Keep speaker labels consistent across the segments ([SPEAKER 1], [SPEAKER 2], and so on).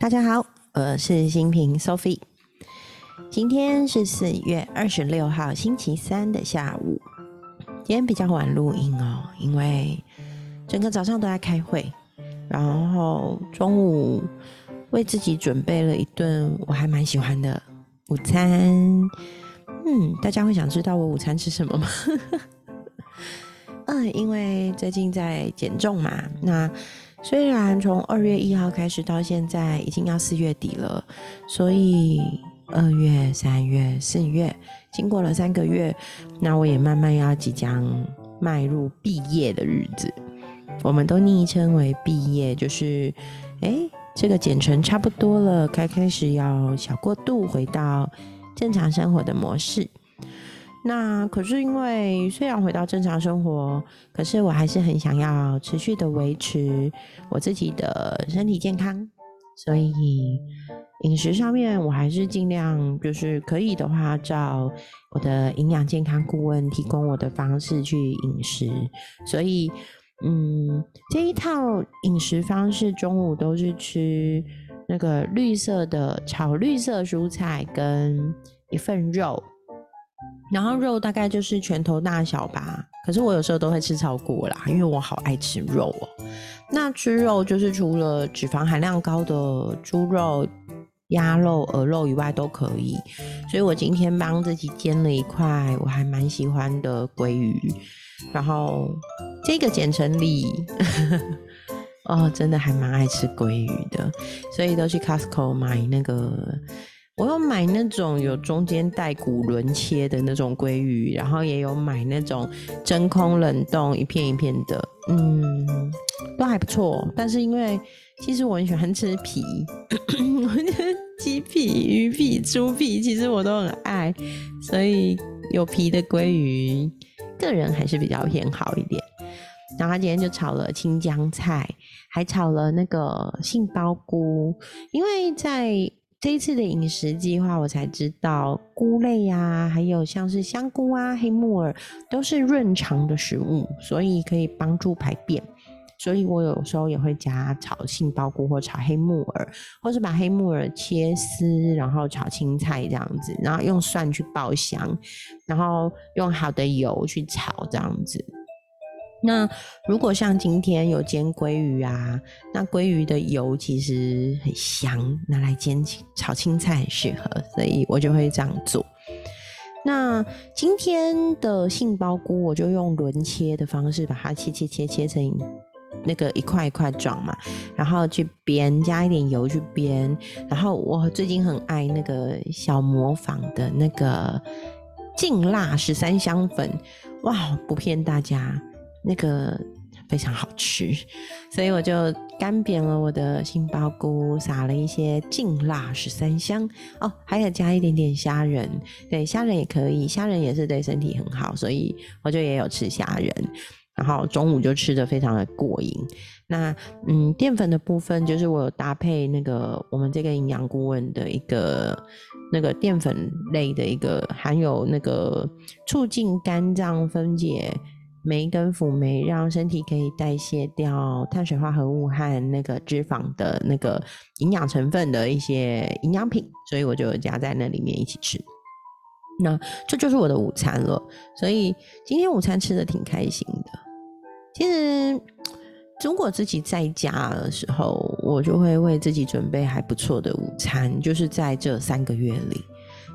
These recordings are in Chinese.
[SPEAKER 1] 大家好，我是新平 Sophie。今天是四月二十六号星期三的下午，今天比较晚录音哦，因为整个早上都在开会，然后中午为自己准备了一顿我还蛮喜欢的午餐。嗯，大家会想知道我午餐吃什么吗？嗯，因为最近在减重嘛，那。虽然从二月一号开始到现在已经要四月底了，所以二月、三月、四月经过了三个月，那我也慢慢要即将迈入毕业的日子。我们都昵称为毕业，就是哎，这个简称差不多了，该开始要小过渡，回到正常生活的模式。那可是因为虽然回到正常生活，可是我还是很想要持续的维持我自己的身体健康，所以饮食上面我还是尽量就是可以的话，照我的营养健康顾问提供我的方式去饮食。所以，嗯，这一套饮食方式，中午都是吃那个绿色的炒绿色蔬菜跟一份肉。然后肉大概就是拳头大小吧，可是我有时候都会吃超过啦，因为我好爱吃肉哦。那吃肉就是除了脂肪含量高的猪肉、鸭肉、鹅肉以外都可以。所以我今天帮自己煎了一块我还蛮喜欢的鲑鱼，然后这个简称里，哦，真的还蛮爱吃鲑鱼的，所以都去 Costco 买那个。我有买那种有中间带骨轮切的那种鲑鱼，然后也有买那种真空冷冻一片一片的，嗯，都还不错。但是因为其实我很喜欢吃皮，我觉得鸡皮、鱼皮、猪皮其实我都很爱，所以有皮的鲑鱼，个人还是比较偏好一点。然后他今天就炒了青江菜，还炒了那个杏鲍菇，因为在。这一次的饮食计划，我才知道菇类呀，还有像是香菇啊、黑木耳，都是润肠的食物，所以可以帮助排便。所以我有时候也会加炒杏鲍菇或炒黑木耳，或是把黑木耳切丝，然后炒青菜这样子，然后用蒜去爆香，然后用好的油去炒这样子。那如果像今天有煎鲑鱼啊，那鲑鱼的油其实很香，拿来煎炒青菜很适合，所以我就会这样做。那今天的杏鲍菇，我就用轮切的方式把它切切切切成那个一块一块状嘛，然后去煸，加一点油去煸。然后我最近很爱那个小磨坊的那个劲辣十三香粉，哇，不骗大家。那个非常好吃，所以我就干煸了我的杏鲍菇，撒了一些劲辣十三香哦，还有加一点点虾仁，对，虾仁也可以，虾仁也是对身体很好，所以我就也有吃虾仁，然后中午就吃的非常的过瘾。那嗯，淀粉的部分就是我有搭配那个我们这个营养顾问的一个那个淀粉类的一个含有那个促进肝脏分解。酶跟辅酶让身体可以代谢掉碳水化合物和那个脂肪的那个营养成分的一些营养品，所以我就加在那里面一起吃。那这就是我的午餐了，所以今天午餐吃的挺开心的。其实如果自己在家的时候，我就会为自己准备还不错的午餐，就是在这三个月里，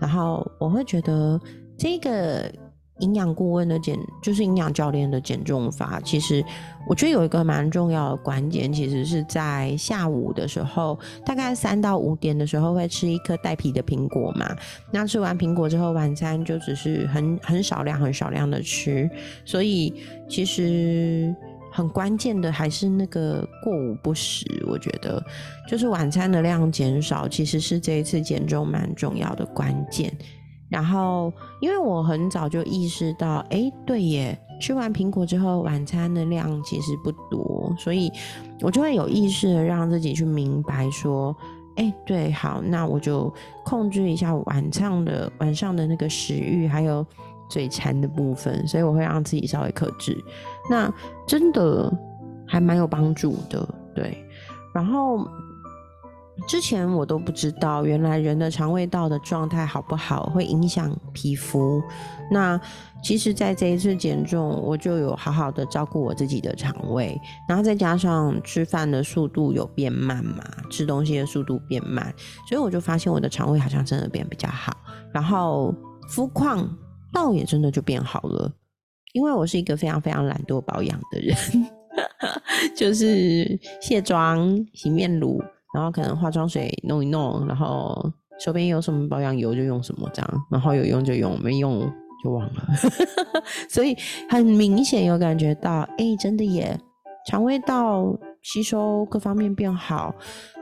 [SPEAKER 1] 然后我会觉得这个。营养顾问的减就是营养教练的减重法，其实我觉得有一个蛮重要的关键，其实是在下午的时候，大概三到五点的时候会吃一颗带皮的苹果嘛。那吃完苹果之后，晚餐就只是很很少量、很少量的吃。所以其实很关键的还是那个过午不食，我觉得就是晚餐的量减少，其实是这一次减重蛮重要的关键。然后，因为我很早就意识到，哎，对耶，吃完苹果之后，晚餐的量其实不多，所以我就会有意识的让自己去明白说，哎，对，好，那我就控制一下晚上的晚上的那个食欲，还有嘴馋的部分，所以我会让自己稍微克制。那真的还蛮有帮助的，对。然后，之前我都不知道，原来人的肠胃道的状态好不好会影响皮肤。那其实，在这一次减重，我就有好好的照顾我自己的肠胃，然后再加上吃饭的速度有变慢嘛，吃东西的速度变慢，所以我就发现我的肠胃好像真的变比较好，然后肤况倒也真的就变好了。因为我是一个非常非常懒惰保养的人，就是卸妆、洗面乳，然后可能化妆水弄一弄，然后手边有什么保养油就用什么这样，然后有用就用，没用。就忘了，所以很明显有感觉到，哎，真的耶，肠胃道吸收各方面变好，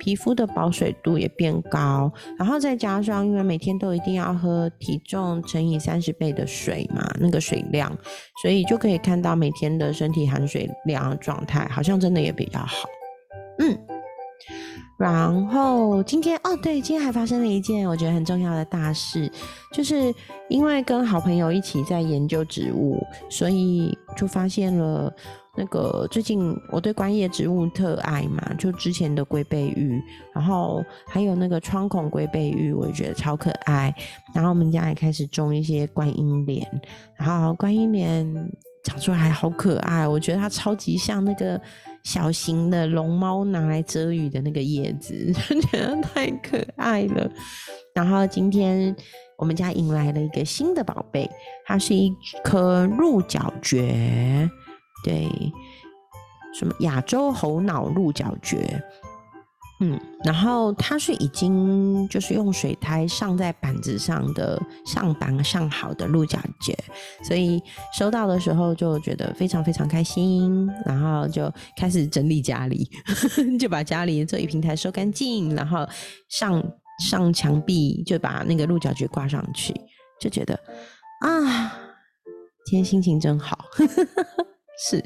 [SPEAKER 1] 皮肤的保水度也变高，然后再加上，因为每天都一定要喝体重乘以三十倍的水嘛，那个水量，所以就可以看到每天的身体含水量状态，好像真的也比较好，嗯。然后今天哦，对，今天还发生了一件我觉得很重要的大事，就是因为跟好朋友一起在研究植物，所以就发现了那个最近我对观叶植物特爱嘛，就之前的龟背玉，然后还有那个窗孔龟背玉，我也觉得超可爱。然后我们家也开始种一些观音莲，然后观音莲长出来好可爱，我觉得它超级像那个。小型的龙猫拿来遮雨的那个叶子，觉得太可爱了。然后今天我们家迎来了一个新的宝贝，它是一颗鹿角蕨，对，什么亚洲猴脑鹿角蕨。嗯，然后它是已经就是用水苔上在板子上的上板上好的鹿角蕨，所以收到的时候就觉得非常非常开心，然后就开始整理家里，就把家里这一平台收干净，然后上上墙壁就把那个鹿角蕨挂上去，就觉得啊，今天心情真好，是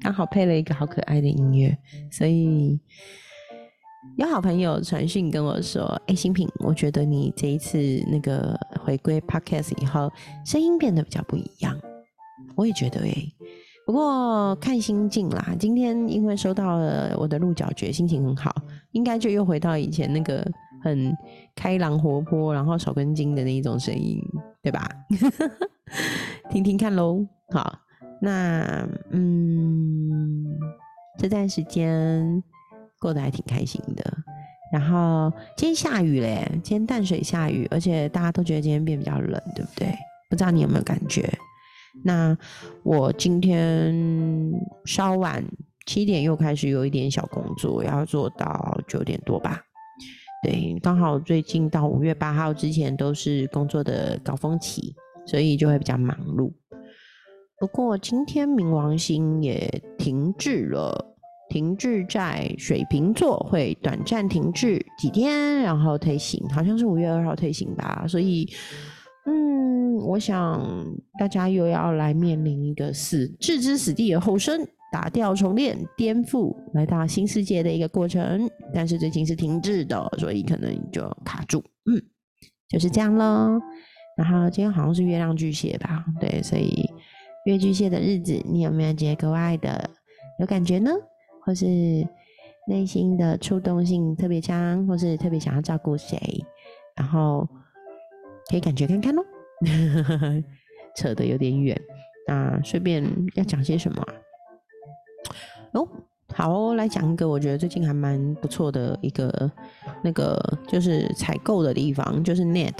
[SPEAKER 1] 刚好配了一个好可爱的音乐，所以。有好朋友传讯跟我说：“哎，新品，我觉得你这一次那个回归 podcast 以后，声音变得比较不一样。”我也觉得哎，不过看心境啦。今天因为收到了我的鹿角蕨，心情很好，应该就又回到以前那个很开朗活泼，然后手根筋的那一种声音，对吧？听听看喽。好，那嗯，这段时间。过得还挺开心的，然后今天下雨嘞，今天淡水下雨，而且大家都觉得今天变比较冷，对不对？不知道你有没有感觉？那我今天稍晚七点又开始有一点小工作，要做到九点多吧。对，刚好最近到五月八号之前都是工作的高峰期，所以就会比较忙碌。不过今天冥王星也停滞了。停滞在水瓶座会短暂停滞几天，然后退行，好像是五月二号退行吧。所以，嗯，我想大家又要来面临一个死置之死地而后生、打掉重练、颠覆来到新世界的一个过程。但是最近是停滞的，所以可能就卡住。嗯，就是这样喽。然后今天好像是月亮巨蟹吧？对，所以月巨蟹的日子，你有没有觉得格外的有感觉呢？或是内心的触动性特别强，或是特别想要照顾谁，然后可以感觉看看喽。扯得有点远，那顺便要讲些什么？哦，好，来讲一个我觉得最近还蛮不错的一个那个就是采购的地方，就是 Net。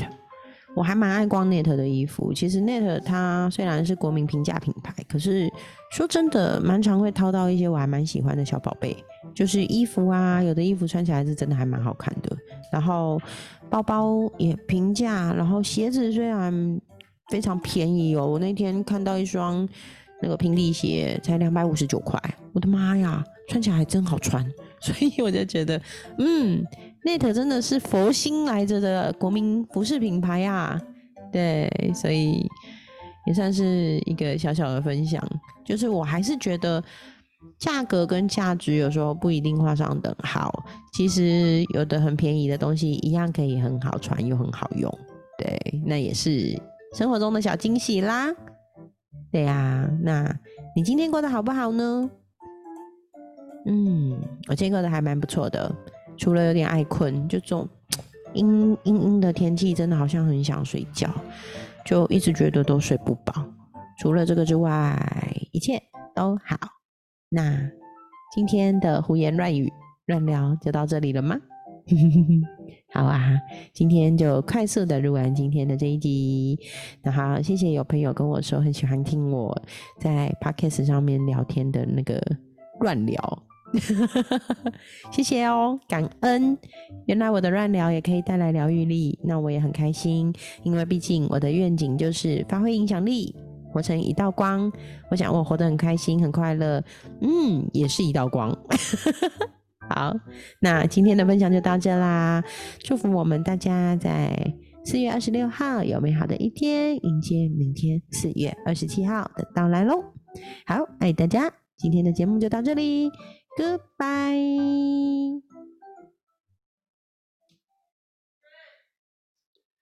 [SPEAKER 1] 我还蛮爱逛 Net 的衣服。其实 Net 它虽然是国民平价品牌，可是说真的，蛮常会掏到一些我还蛮喜欢的小宝贝，就是衣服啊，有的衣服穿起来是真的还蛮好看的。然后包包也平价，然后鞋子虽然非常便宜哦，我那天看到一双那个平底鞋才两百五十九块，我的妈呀，穿起来还真好穿，所以我就觉得，嗯。Net 真的是佛心来着的国民服饰品牌啊，对，所以也算是一个小小的分享。就是我还是觉得价格跟价值有时候不一定画上等号。其实有的很便宜的东西一样可以很好穿又很好用，对，那也是生活中的小惊喜啦。对呀，那你今天过得好不好呢？嗯，我今天过得还蛮不错的。除了有点爱困，就这种阴阴阴的天气，真的好像很想睡觉，就一直觉得都睡不饱。除了这个之外，一切都好。那今天的胡言乱语乱聊就到这里了吗？好啊，今天就快速的录完今天的这一集。那好，谢谢有朋友跟我说很喜欢听我在 podcast 上面聊天的那个乱聊，谢谢哦，感恩。原来我的乱聊也可以带来疗愈力，那我也很开心，因为毕竟我的愿景就是发挥影响力，活成一道光。我想我活得很开心，很快乐，嗯，也是一道光。好，那今天的分享就到这啦！祝福我们大家在四月二十六号有美好的一天，迎接明天四月二十七号的到来喽！好，爱大家，今天的节目就到这里 Goodbye